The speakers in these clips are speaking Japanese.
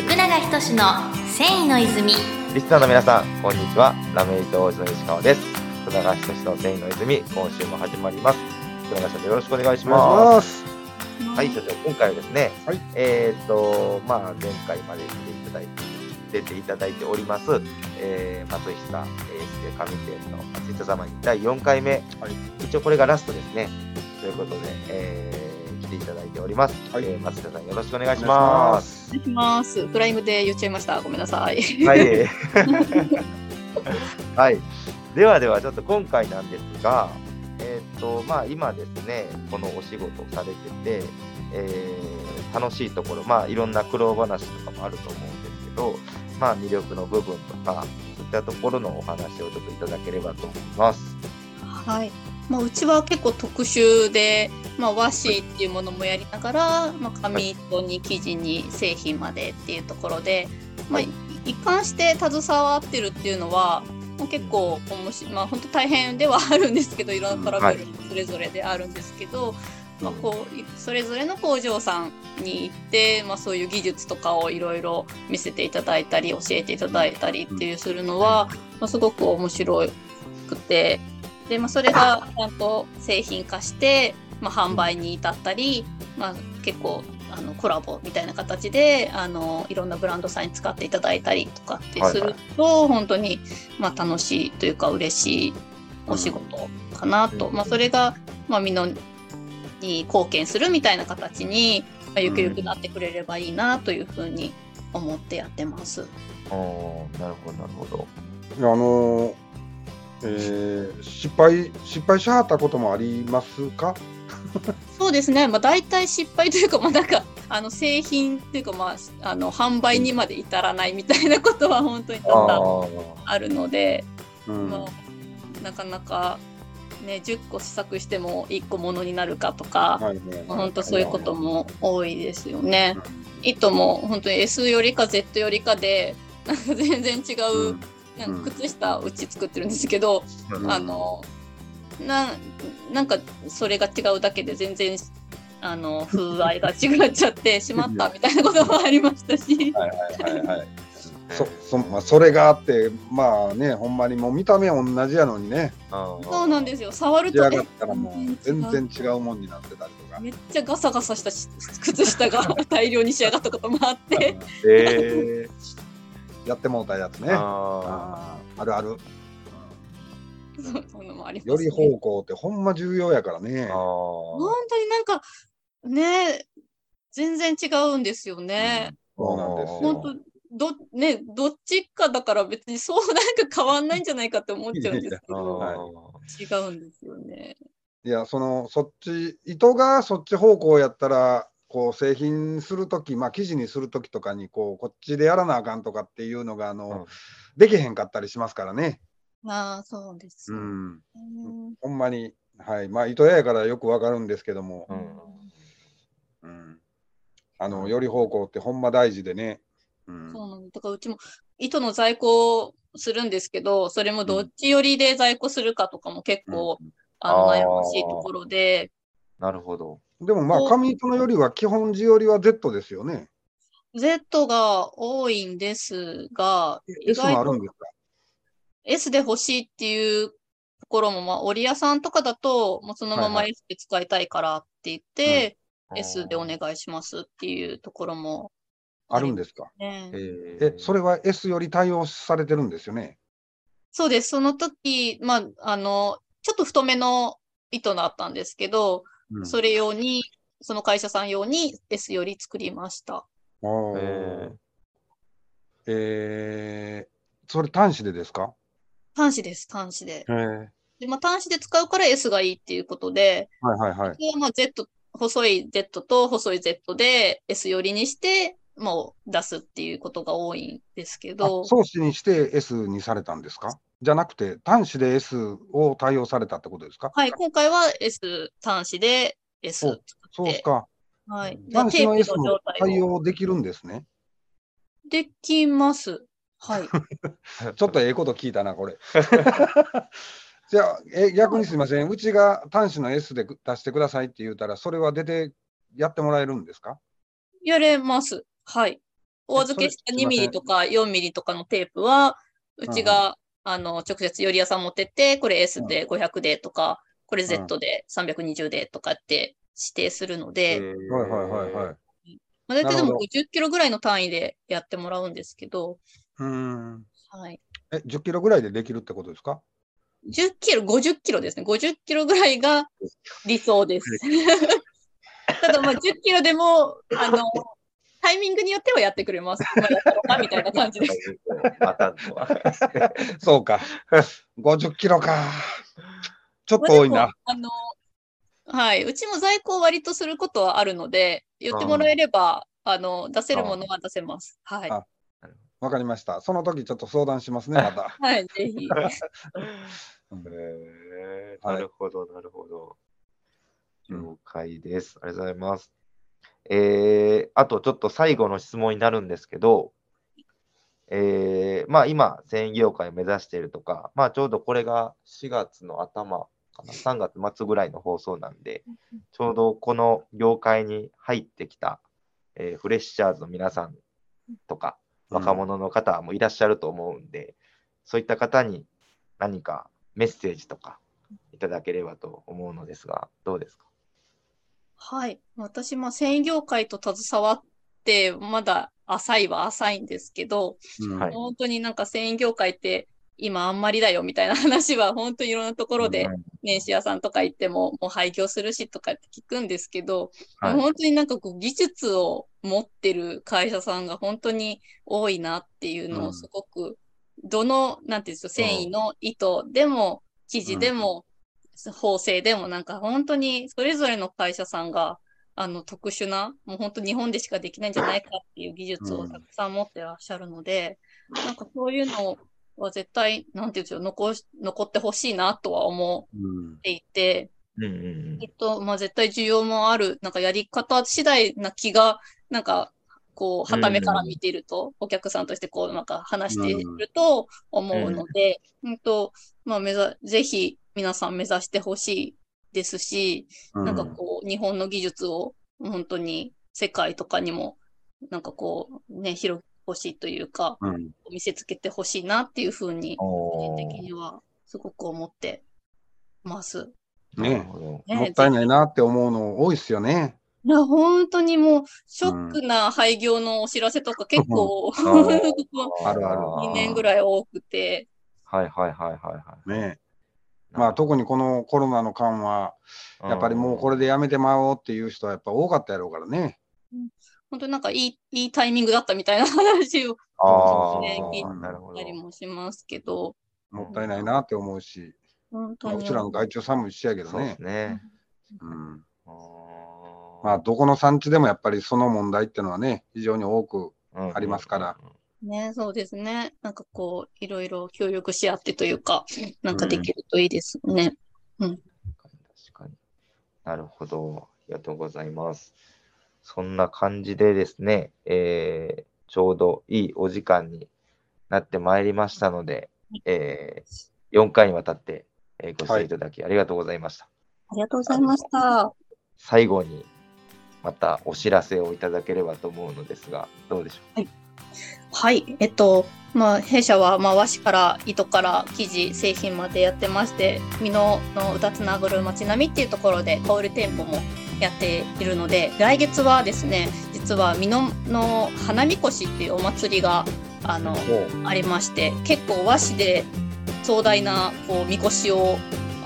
福永仁の繊維の泉リスナーの皆さん、こんにちは。ラメイト王子の石川です。福永仁の繊維の泉、今週も始まります。福永社長、よろしくお願いします。します。はい、社長、今回はですね、はいえーっと、まあ、前回まで出ていただいて、出ていただいております、えー、松下、えー、上店の松下様に第4回目、はい一応これがラストですね。ということで、えー、来ていただいております。はいえー松下さん、よろしくお願いします。す。お願いします。フライングで言っちゃいました。ごめんなさい。はい。はい。ではでは、ちょっと今回なんですが、えーっと、まあ今ですね、このお仕事をされてて、えー楽しいところ、まあいろんな苦労話とかもあると思うんですけど、まあ魅力の部分とか、そういったところのお話をちょっといただければと思います。はい。まあ、うちは結構特殊で、まあ、和紙っていうものもやりながら、まあ、紙糸に生地に製品までっていうところで、まあ、一貫して携わってるっていうのは、まあ、結構面白い、まあ、本当大変ではあるんですけど、いろんなトラブルもそれぞれであるんですけど、まあ、こういそれぞれの工場さんに行って、まあ、そういう技術とかをいろいろ見せていただいたり教えていただいたりっていうするのは、まあ、すごく面白くてで、まあ、それがちゃんと製品化して、まあ、販売に至ったり、まあ、結構あのコラボみたいな形であのいろんなブランドさんに使っていただいたりとかってすると、本当に、まあ、楽しいというか嬉しいお仕事かなと、うんまあ、それが、まあ、みんなに貢献するみたいな形に、まあ、ゆくゆくなってくれればいいなというふうに思ってやってます。おーなるほど、なるほど。いやあのーえー失敗失敗しはったこともありますか？そうですね、まあ、大体失敗というか、まあ、なんか あの製品っていうか、まあ、あの販売にまで至らないみたいなことは本当に多々ああるので、うん。まあ、なかなか、ね、10個試作しても1個ものになるかとか、はいはいまあ本当そういうことも多いですよね。糸も本当に S よりか Z よりかでなんか全然違う、なんか靴下うち作ってるんですけど、ーあのななんかそれが違うだけで全然あの風合いが違っちゃって しまったみたいなこともありましたし。はいはいはいはい。そそまあそれがあってまあねほんまにもう見た目同じやのにね。そうなんですよ。触る仕とえ上がったらもう全全然違うもんになってたりとか。めっちゃガサガサしたし靴下が大量に仕上がったこともあって。えー、やってもうたやつね。ああるある。そうそういうのもあります、より方向ってほんま重要やからね本当になんかね全然違うんですよね。そうなんです。本当どねどっちかだから別にそうなんか変わんないんじゃないかって思っちゃうんですけ ーどはい違うんですよね。いや、その、そっち、糸がそっち方向やったら、こう、製品するとき、まあ、生地にするときとかに、こう、こっちでやらなあかんとかっていうのが、あの、うんできへんかったりしますからね。ああそうです。うん。うんほんまに、はい。まあ、糸屋やからよくわかるんですけども、うんうん。あの、より方向ってほんま大事でね。うん。そうなんだだからうちも糸の在庫をするんですけどそれもどっち寄りで在庫するかとかも結構、あの悩ましいところでなるほど。でもまあ、紙糸のよりは基本地よりは Z ですよね。Z が多いんですが意 S もあるんですか？S で欲しいっていうところも、まあ、織屋さんとかだと、もうそのままはいは S で使いたいからって言って、うん S でお願いしますっていうところもあるんですか？ね。ええ、それは S より対応されてるんですよね？そうです。その時、まあ、あの、ちょっと太めの糸だったんですけど、うんそれ用に、その会社さん用に S より作りました。あーええー、それ端子でですか？端子です、端子で。へえ。でまあ、端子で使うから S がいいっていうことで、はいはいはい。ここはまあ Z、細い Z と細い Z で S 寄りにして、もう出すっていうことが多いんですけあど、ソースにして S にされたんですか？じゃなくて、端子で S を対応されたってことですか？はい、今回は S 端子で S おそうですか。はい。で端子の S も対応できるんですね。できます。はい。ちょっとええこと聞いたな、これ。じゃあ、え逆にすみません。うちが端子の S で出してくださいって言うたら、それは出てやってもらえるんですか？やれます。はい。お預けした2ミリとか4ミリとかのテープは、うちが、あの、直接より屋さん持ってって、これ S で500でとか、これ Z で320でとかって指定するので、はいはいはいはい。まあ、大体でもなるほど50キロぐらいの単位でやってもらうんですけど、うん。はい。え、10キロぐらいでできるってことですか？10キロ、50キロですね。50キロぐらいが理想です。ただまあ10キロでも、あの、タイミングによってはやってくれます。まあみたいな感じです。パターンとは。そうか。50キロか。ちょっと多いな。まあの、はい。うちも在庫を割とすることはあるので、言ってもらえれば、あの、出せるものは出せます。はい。あわかりました。その時ちょっと相談しますね、また。はい、ぜひ。なるほど、なるほど。うん了解です。ありがとうございます。えー、あとちょっと最後の質問になるんですけど、えー、まあ今、繊維業界を目指しているとか、まあちょうどこれが4月の頭かな、3月末ぐらいの放送なんで、ちょうどこの業界に入ってきた、えーフレッシャーズの皆さんとか、若者の方もいらっしゃると思うんで、そういった方に何かメッセージとかいただければと思うのですが、どうですか？はい。私、まあ、繊維業界と携わって、まだ浅いは浅いんですけど、うん。はい。本当になんか繊維業界って今あんまりだよみたいな話は本当にいろんなところでうん。年始屋さんとか行ってももう廃業するしとかって聞くんですけど、はい。本当になんかこう技術を持ってる会社さんが本当に多いなっていうのうんをすごく、どの、なんていうんですか、繊維の糸でも、生地でも、縫製でもなんか本当にそれぞれの会社さんがあの特殊な、もう本当日本でしかできないんじゃないかっていう技術をたくさん持ってらっしゃるので、なんかそういうのは絶対、なんていうんでしょう、残し、残ってほしいなとは思うんっていて、うん。うんうんきっと、まあ絶対需要もある、なんかやり方次第な気が、なんか、こう、はためから見ていると、お客さんとしてこう、なんか話していると思うので、うんと、まあ目指、ぜひ皆さん目指してほしいですし、なんかこう、日本の技術を本当に世界とかにも、なんかこう、ね、広げてほしいというか、うん。見せつけてほしいなっていうふうに、個お人的にはすごく思ってます。ね。ねもったいないなって思うの多いっすよね。いや、本当にもう、ショックな廃業のお知らせとか結構、あー。あるある。2年ぐらい多くて、はいはいはいはいはい。ねまあ特にこのコロナの間は、やっぱりもうこれでやめてまおうっていう人はやっぱ多かったやろうからね。本当になんかいい、いいタイミングだったみたいな話をああ、ね聞いなるほどた。りもしますけど、もったいないなって思うし、本当に。まあうちらの外注さんも一緒やけどねそうです。ね。うんまあどこの産地でもやっぱりその問題っていうのはね、非常に多くうんありますから。ね、そうですね。なんかこう、いろいろ協力し合ってというか、なんかできるといいですね。確かに。なるほど。ありがとうございます。そんな感じでですね、えーちょうどいいお時間になってまいりましたので、え4回にわたって、えーご視聴いただきありがとうございました。ありがとうございました。最後にまたお知らせをいただければと思うのですが、どうでしょはい、えっと、まあ、弊社は、まあ、和紙から糸から生地、製品までやってまして、美濃の歌つなぐる街並みっていうところで、小売店舗もやっているので、来月はですね、実は美濃の花みこしっていうお祭りが、あの、ありまして、結構和紙で壮大な、こう、みこしを、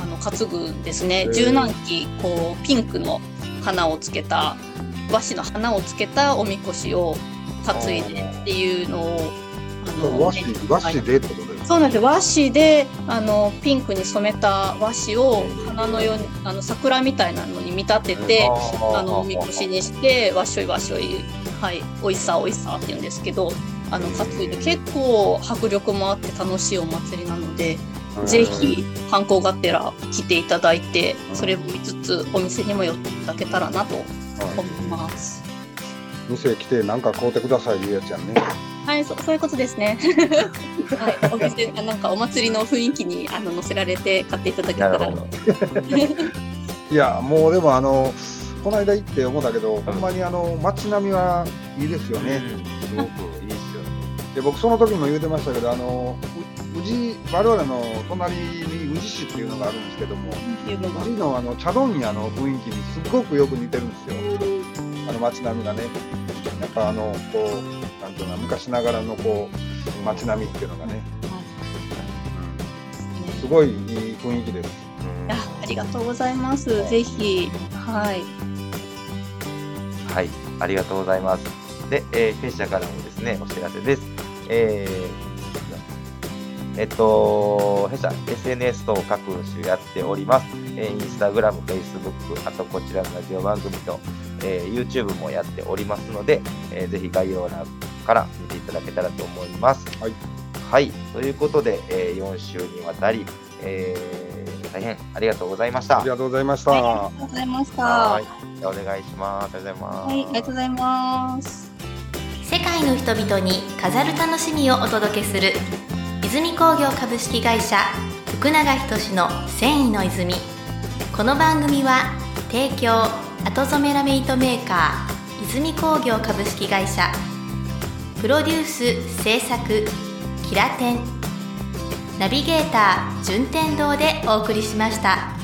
あの、担ぐんですね。へー十何基、こう、ピンクの花をつけた、和紙の花をつけたおみこしを担いでっていうのを、あの和紙、和紙でってことですそうなんです。和紙であのピンクに染めた和紙を花のようにあの桜みたいなのに見立ててうあのおみこしにしてわっしょいわっしょいはいおいしさおいしさって言うんですけどあの担いで結構迫力もあって楽しいお祭りなので、ぜひ観光がてら来ていただいてそれを見つつお店にも寄っていただけたらなと思います。店来てなんか買うてくださいいうやつやんね。はい、そそういうことですね。はい、お店あなんかお祭りの雰囲気にあの乗せられて買っていただけたらなるほど。いや、もうでもあの、この間行って思ったけど、ほんまにあの街並みはいいですよね。すごくいいですよね。で僕その時も言うてましたけどあのう宇治我々の隣に宇治市っていうのがあるんですけども宇治のあの茶問屋の雰囲気にすごくよく似てるんですよあの街並みがねやっぱあのこうなんていうの昔ながらのこう街並みっていうのがね、うんすごいいい雰囲気ですうんいやありがとうございます。ぜひ、はい。はい、ありがとうございます。で、えー、弊社からもですね、お知らせです。えー、えっと、弊社、SNS 等各種やっております。えー、インスタグラム、フェイスブック、あとこちらのラジオ番組と、えー、YouTube もやっておりますので、えー、ぜひ概要欄から見ていただけたらと思います。はい。はい、ということで、えー、4週にわたり、えー、大変ありがとうございました。ありがとうございました、はい、ありがとうございました。は。はいじゃあお願いします。ありがとうございます。い、ありがとうございます。世界の人々に飾る楽しみをお届けする泉工業株式会社福永仁の繊維の泉この番組は提供後染めラメイトメーカー泉工業株式会社プロデュース制作キラテンナビゲーター順天堂でお送りしました。